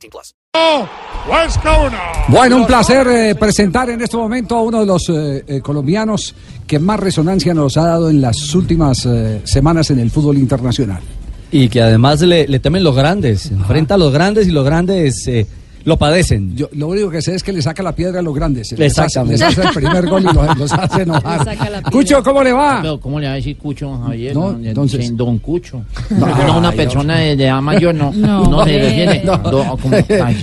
18 plus. Bueno, un placer eh, presentar en este momento a uno de los eh, eh, colombianos que más resonancia nos ha dado en las últimas eh, semanas en el fútbol internacional. Y que además le, le temen los grandes, enfrenta a los grandes y los grandes eh, lo padecen. Yo lo único que sé es que le saca la piedra a los grandes. Les hace, Exactamente. les hace el primer gol y los, los hace enojar. Cucho, ¿cómo le va? Pero, ¿cómo le va a decir Cucho, Javier? No, No, entonces-. Don Cucho. No, No, una ay, persona de, de edad mayor, no. No, No, se refiere. Como,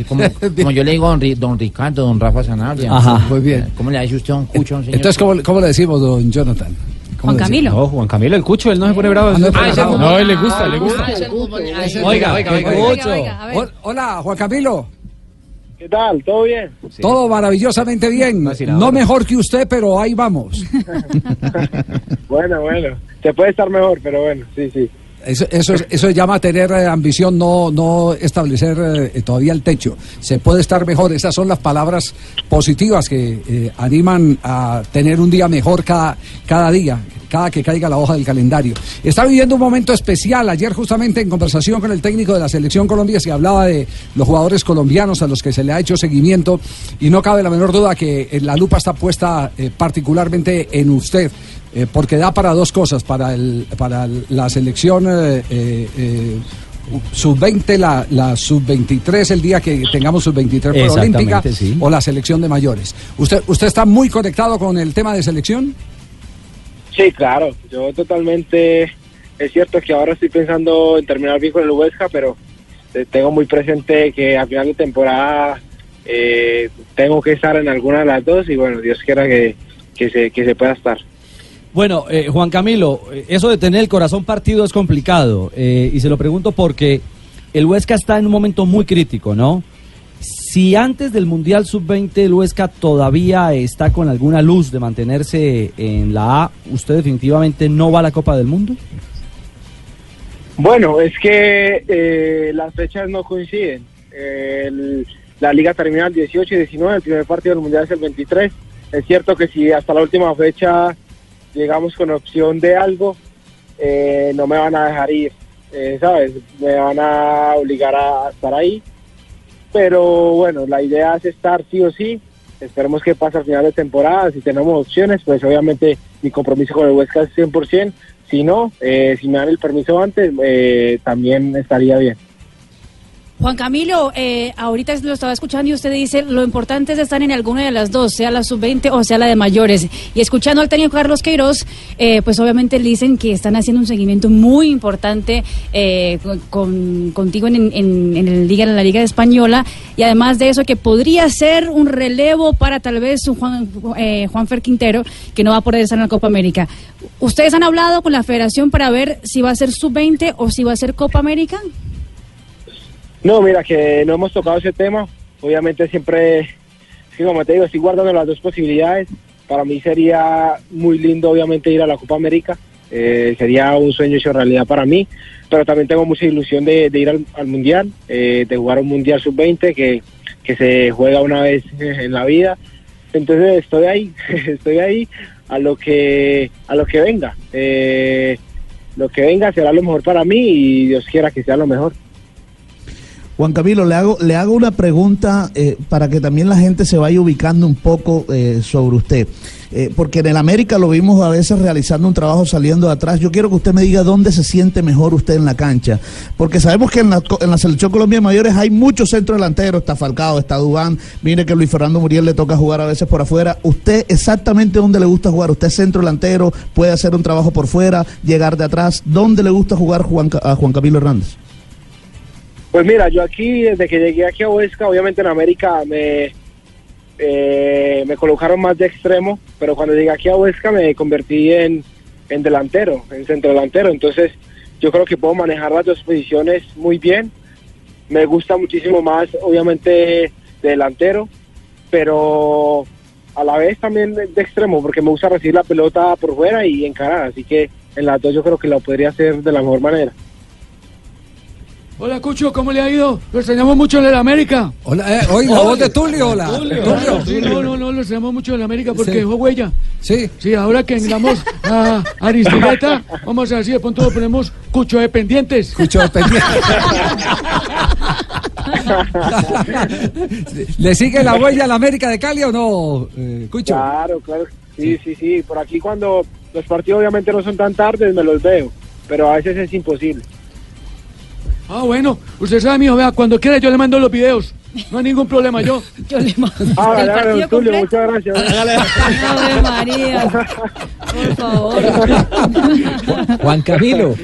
como, como yo le digo don, Ri- don Ricardo, don Rafa Sanabria. Ajá. Muy bien. ¿Cómo le dice usted don Cucho, señor? Entonces, ¿cómo, cómo le decimos, don Jonathan? ¿Cómo Juan? Camilo. No, Juan Camilo, el cucho, él no se pone bravo. Ah, no se pone bravo. No, él le gusta, le gusta. Ah, Oiga, oiga, oiga, Hola, Juan Camilo. ¿Qué tal? ¿Todo bien? Todo maravillosamente bien. No mejor que usted, pero ahí vamos. Bueno, bueno. Se puede estar mejor, pero bueno, sí, sí. Eso, eso, es- eso llama tener eh, ambición, no, no establecer eh, todavía el techo. Se puede estar mejor. Esas son las palabras positivas que eh, animan a tener un día mejor cada, cada día, cada que caiga la hoja del calendario. Está viviendo un momento especial. Ayer justamente en conversación con el técnico de la Selección Colombia se hablaba de los jugadores colombianos a los que se le ha hecho seguimiento y no cabe la menor duda que la lupa está puesta particularmente en usted. Eh, porque da para dos cosas, para, el, para el- la selección eh, eh, eh, sub-20, la, la sub-23, el día que tengamos sub-23 olímpica, sí. o la selección de mayores. ¿Usted, ¿Usted está muy conectado con el tema de selección? Sí, claro. Yo totalmente... Es cierto que ahora estoy pensando en terminar bien con el Huesca, pero tengo muy presente que a final de temporada eh, tengo que estar en alguna de las dos y bueno, Dios quiera que, que, se, que se pueda estar. Bueno, eh, Juan Camilo, eh, eso de tener el corazón partido es complicado. eh, y se lo pregunto porque el Huesca está en un momento muy crítico, ¿no? Si antes del Mundial Sub-20 el Huesca todavía está con alguna luz de mantenerse en la A, ¿usted definitivamente no va a la Copa del Mundo? Bueno, es que eh, las fechas no coinciden. El- la liga termina el 18 y 19, el primer partido del Mundial es el 23. Es cierto que si hasta la última fecha llegamos con opción de algo, eh, no me van a dejar ir, eh, ¿sabes? Me van a obligar a, estar ahí. Pero bueno, la idea es estar sí o sí. Esperemos que pase al final de temporada. Si tenemos opciones, pues obviamente mi compromiso con el Huesca es 100%. Si no, eh, si me dan el permiso antes, eh, también estaría bien. Juan Camilo, eh, ahorita lo estaba escuchando y usted dice, lo importante es estar en alguna de las dos, sea la sub-20 o sea la de mayores. Y escuchando al técnico Carlos Queiroz, eh, pues obviamente le dicen que están haciendo un seguimiento muy importante eh, con, contigo en, la Liga Española. Y además de eso, que podría ser un relevo para tal vez un Juan, eh, Juanfer Quintero, que no va a poder estar en la Copa América. ¿Ustedes han hablado con la federación para ver si va a ser sub-20 o si va a ser Copa América? No, mira, que no hemos tocado ese tema. Obviamente siempre, es que como te digo, estoy guardando las dos posibilidades. Para mí sería muy lindo, obviamente, ir a la Copa América. Eh, sería un sueño hecho realidad para mí. Pero también tengo mucha ilusión de, ir al, al Mundial, eh, de jugar un Mundial Sub-20 que, que se juega una vez en la vida. Entonces estoy ahí, estoy ahí a lo que, a lo que venga. Eh, lo que venga será lo mejor para mí y Dios quiera que sea lo mejor. Juan Camilo, le hago, le hago una pregunta eh, para que también la gente se vaya ubicando un poco eh, sobre usted. Eh, porque en el América lo vimos a veces realizando un trabajo saliendo de atrás. Yo quiero que usted me diga dónde se siente mejor usted en la cancha. Porque sabemos que en la, en la selección Colombia mayores hay muchos centros delanteros. Está Falcao, está Dubán. Mire que Luis Fernando Muriel le toca jugar a veces por afuera. ¿Usted exactamente dónde le gusta jugar? ¿Usted es centro delantero? ¿Puede hacer un trabajo por fuera? ¿Llegar de atrás? ¿Dónde le gusta jugar Juan, a Juan Camilo Hernández? Pues mira, yo aquí, desde que llegué aquí a Huesca, obviamente en América me, eh, me colocaron más de extremo, pero cuando llegué aquí a Huesca me convertí en, en delantero, en centro delantero. Entonces yo creo que puedo manejar las dos posiciones muy bien. me gusta muchísimo más, obviamente, de delantero, pero a la vez también de de extremo, porque me gusta recibir la pelota por fuera y encarar, así que en las dos yo creo que lo podría hacer de la mejor manera. Hola, Cucho, ¿cómo le ha ido? Lo extrañamos mucho en el América. Hola, eh, oye, la voz de Tulio, hola. Tulio. Sí, no, no, no, lo extrañamos mucho en el América porque Sí. dejó huella. Sí. Sí, ahora que englamos a Aristigueta, vamos a ver si de pronto lo ponemos Cucho dependientes. Cucho dependiente. ¿Le sigue la huella a la América de Cali o no, eh, Cucho? Claro, claro. Sí, sí, sí. Por aquí cuando los partidos obviamente no son tan tardes, me los veo, pero a veces es imposible. Ah, bueno, usted sabe, mijo, vea, cuando quiera yo le mando los videos. No hay ningún problema, yo. Yo le mando Ah, Tulio, completo. muchas gracias. Ave María. Por favor. Juan Camilo,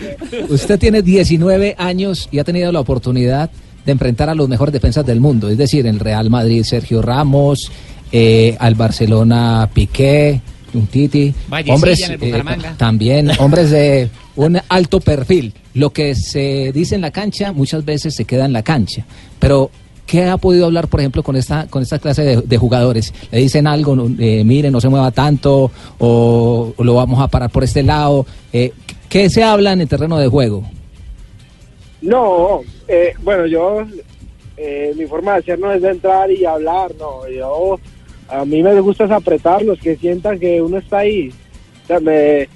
usted tiene 19 años y ha tenido la oportunidad de enfrentar a los mejores defensas del mundo, es decir, el Real Madrid Sergio Ramos, eh, al Barcelona Piqué, un Titi, Vallecilla hombres en el eh, también hombres de un alto perfil. Lo que se dice en la cancha muchas veces se queda en la cancha, pero ¿Qué ha podido hablar, por ejemplo, con esta con esta clase de, de jugadores? ¿Le dicen algo? eh, mire, no se mueva tanto, o, o lo vamos a parar por este lado. Eh, ¿Qué se habla en el terreno de juego? No, eh, bueno, yo, eh, mi forma de hacer no es de entrar y hablar, no, yo, a mí me gusta es apretarlos, que sientan que uno está ahí, me-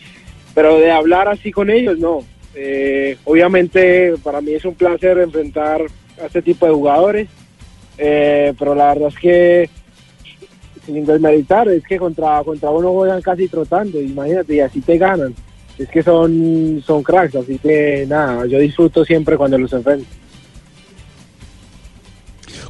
pero de hablar así con ellos, no. Eh, obviamente para mí es un placer enfrentar a este tipo de jugadores, eh, pero la verdad es que sin desmeritar, es que contra, contra uno juegan casi trotando, imagínate, y así te ganan. Es que son, son cracks, así que nada, yo disfruto siempre cuando los enfrento.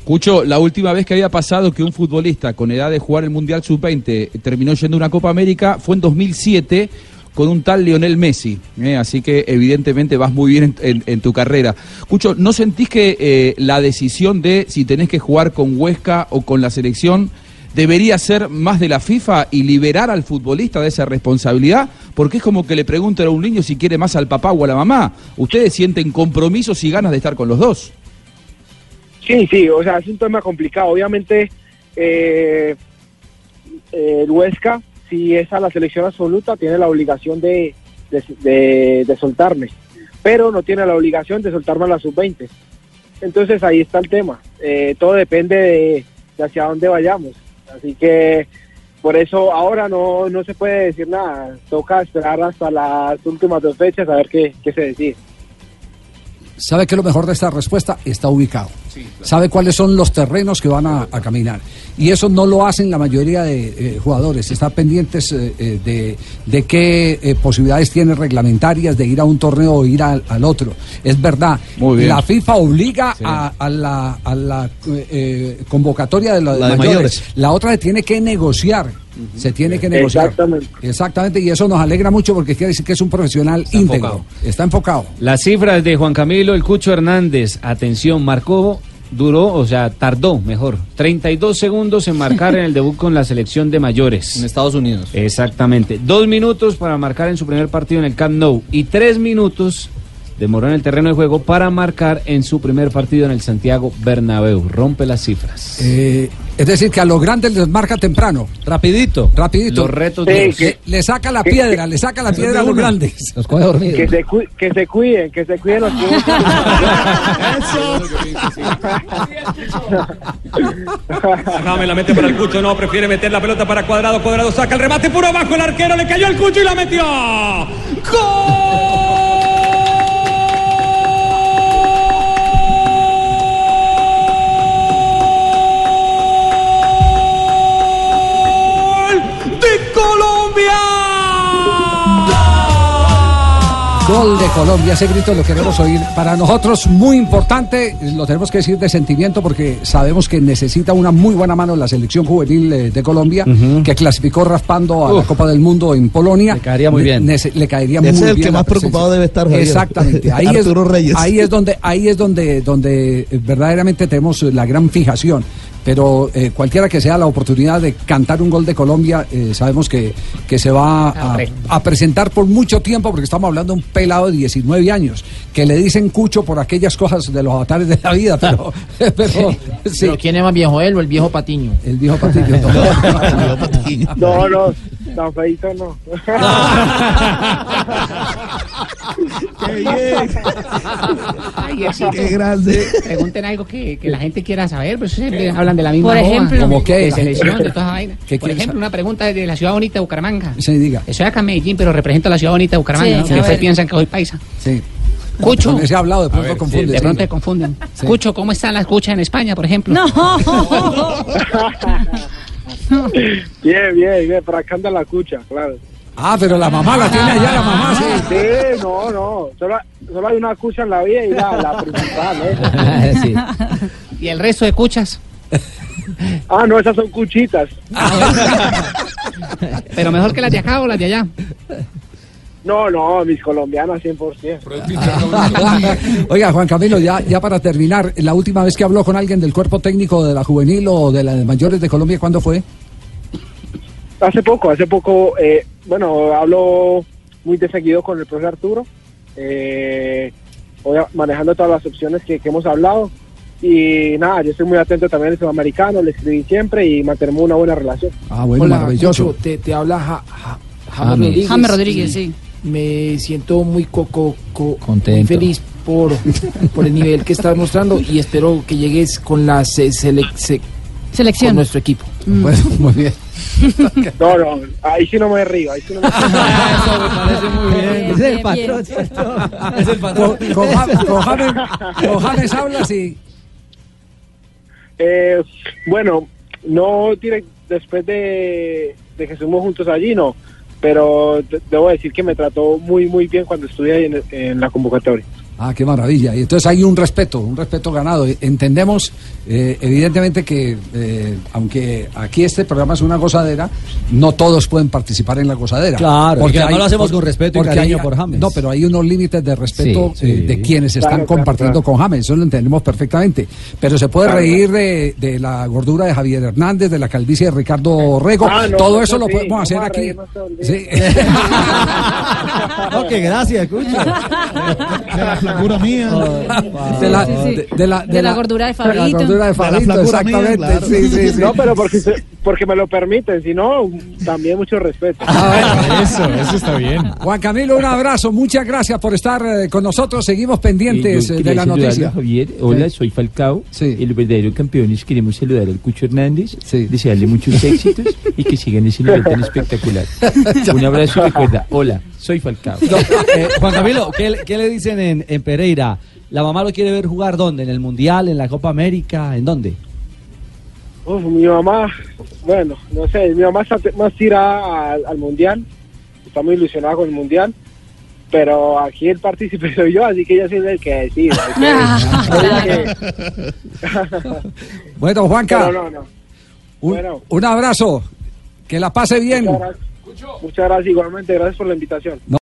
Cucho, la última vez que había pasado que un futbolista con edad de jugar el Mundial Sub-20 terminó yendo a una Copa América fue en 2007 con un tal Lionel Messi. ¿eh? Así que evidentemente vas muy bien en, tu carrera. Cucho, ¿no sentís que eh, la decisión de si tenés que jugar con Huesca o con la selección debería ser más de la FIFA y liberar al futbolista de esa responsabilidad? Porque es como que le preguntan a un niño si quiere más al papá o a la mamá. Ustedes sienten compromisos y ganas de estar con los dos. Sí, sí, o sea, es un tema complicado. Obviamente, eh, eh, el Huesca, si es a la selección absoluta, tiene la obligación de, de, soltarme, pero no tiene la obligación de soltarme a la sub-20. Entonces ahí está el tema. Eh, todo depende de, hacia dónde vayamos. Así que por eso ahora no, no se puede decir nada. Toca esperar hasta las últimas dos fechas a ver qué, qué se decide. ¿Sabe qué lo mejor de esta respuesta? Está ubicado. Sabe cuáles son los terrenos que van a, a caminar. Y eso no lo hacen la mayoría de eh, jugadores. Están pendientes eh, eh, de, de qué eh, posibilidades tiene reglamentarias de ir a un torneo o ir al, al otro. Es verdad. Muy bien. La FIFA obliga a, a la, a la, convocatoria de, la- de La de mayores. mayores. La otra se tiene que negociar. Se tiene que negociar. Exactamente. Exactamente. Y eso nos alegra mucho porque quiere decir que es un profesional íntegro. enfocado. Está enfocado. Las cifras de Juan Camilo El Cucho Hernández, atención, marcó, duró, o sea, tardó, mejor, 32 segundos en marcar en el debut con la selección de mayores. En Estados Unidos. Exactamente. Dos minutos para marcar en su primer partido en el Camp Nou y tres minutos demoró en el terreno de juego para marcar en su primer partido en el Santiago Bernabéu. Rompe las cifras. Eh, es decir, que a los grandes les marca temprano. Rapidito. Rapidito. Los retos Sí, duros. que- Le, le saca la que- piedra, le saca la piedra a los grandes. Los coge dormidos. Que se, cu- que se cuiden, que se cuiden los que James la mete para el Cucho, no, prefiere meter la pelota para Cuadrado, Cuadrado saca el remate puro abajo, el arquero le cayó el Cucho y la metió. ¡Gol Gol de Colombia, ese grito lo queremos oír. Para nosotros muy importante, lo tenemos que decir de sentimiento porque sabemos que necesita una muy buena mano la selección juvenil eh, de Colombia, que clasificó raspando a la Copa del Mundo en Polonia. Le caería muy bien. le caería Ese muy es el bien que más preocupado debe estar, Javier. Exactamente. Ahí Arturo es, Reyes. Ahí es donde, ahí es donde, donde verdaderamente tenemos la gran fijación. Pero eh, cualquiera que sea la oportunidad de cantar un gol de Colombia, eh, sabemos que, que se va a, presentar por mucho tiempo, porque estamos hablando de un pelado de 19 años, que le dicen cucho por aquellas cosas de los avatares de la vida, pero, pero, sí. Pero ¿quién es más viejo, él o el viejo Patiño? El viejo Patiño. No, no, tan feito no. Qué bien. Ay, Diosito. Qué grande. Pregunten algo que, que la gente quiera saber, pues siempre hablan de la misma Por ejemplo. ¿Cómo qué? de selección, de toda esa vaina. ¿Qué Por ejemplo, una pregunta de la ciudad bonita de Bucaramanga. Sí, diga. Estoy acá en Medellín, pero represento a la ciudad bonita de Bucaramanga, Sí, ¿no? Que ver. piensan que soy paisa. Sí. Cucho. Con ese hablado de pronto confunde. De sí. pronto se confunden. Sí. Cucho, ¿cómo están las cuchas en España, por ejemplo? No. Bien, bien, bien, para acá anda la cucha, claro. Ah, pero la mamá la tiene allá, la mamá, sí. Sí, no, no, solo, solo hay una cucha en la vida y la, la principal, ¿eh? Sí. ¿Y el resto de cuchas? Ah, no, esas son cuchitas. Pero mejor que las de acá o las de allá. No, no, mis colombianas 100%. Oiga, Juan Camilo, ya, ya para terminar, la última vez que habló con alguien del cuerpo técnico de la juvenil o de las mayores de Colombia, ¿cuándo fue? Hace poco, hace poco, eh, bueno, hablo muy de seguido con el profesor Arturo, eh, voy a- manejando todas las opciones que, que hemos hablado. Y nada, yo estoy muy atento también al sudamericano, le escribí siempre y mantenemos una buena relación. Ah, bueno, Hola, maravilloso. Cucho, te, te habla Ja- Ja- James. James Rodríguez. James Rodríguez, sí. Me siento muy coco, co- Contento. muy feliz por, por el nivel que estás mostrando y espero que llegues con la se- sele- se- con Selección. nuestro equipo. Bueno, muy bien. No, no, ahí sí no me río, ahí sí no me Bien, Ese es el bien, patrón, bien. Es el patrón. Con, con James, con James- con James hablas y... Eh, bueno, no direct- después de, de que estuvimos juntos allí, no. Pero de- debo decir que me trató muy, muy bien cuando estuve ahí en, en la convocatoria. Ah, qué maravilla. Y entonces hay un respeto, un respeto ganado. Entendemos, eh, evidentemente, que eh, aunque aquí este programa es una gozadera, no todos pueden participar en la gozadera. Claro, y que además lo hacemos con respeto y porque cariño hay- por James. No, pero hay unos límites de respeto Sí, eh, de quienes están Claro, compartiendo claro. con James. Eso lo entendemos perfectamente. Pero se puede Claro, reír de, de la gordura de Javier Hernández, de la calvicie de Ricardo Rego. Ah, no, Todo no, eso lo podemos hacer aquí. No, que gracias, Cucho. De la flacura mía. De la, de- de la, De la gordura de de la Fabito. gordura de Fabito, flacura mía, exactamente. claro. Sí, sí, sí. No, pero porque, se- porque me lo permiten, si no, también mucho respeto. Ah, Eso, eso está bien. Juan Camilo, un abrazo, muchas gracias por estar eh, con nosotros. Seguimos pendientes Eh, de la noticia. Javier, hola, Sí. soy Falcao. Sí. El verdadero campeones queremos saludar al Cucho Hernández, Sí. desearle muchos éxitos y que sigan ese nivel tan espectacular. Un abrazo y recuerda, hola, soy Falcao. No, eh, Juan Camilo, ¿qué, le- qué le dicen en, en Pereira? ¿La mamá lo quiere ver jugar dónde? ¿En el Mundial? ¿En la Copa América? ¿En dónde? Uf, mi mamá, bueno, no sé, mi mamá está más tirada al, al mundial, está muy ilusionada con el mundial, pero aquí el partícipe soy yo, así que ella sí es el que decide. el que- ella que- Bueno, Juanca, no, no. un, bueno. un abrazo. Que la pase bien. Muchas gracias. Muchas gracias igualmente, gracias por la invitación.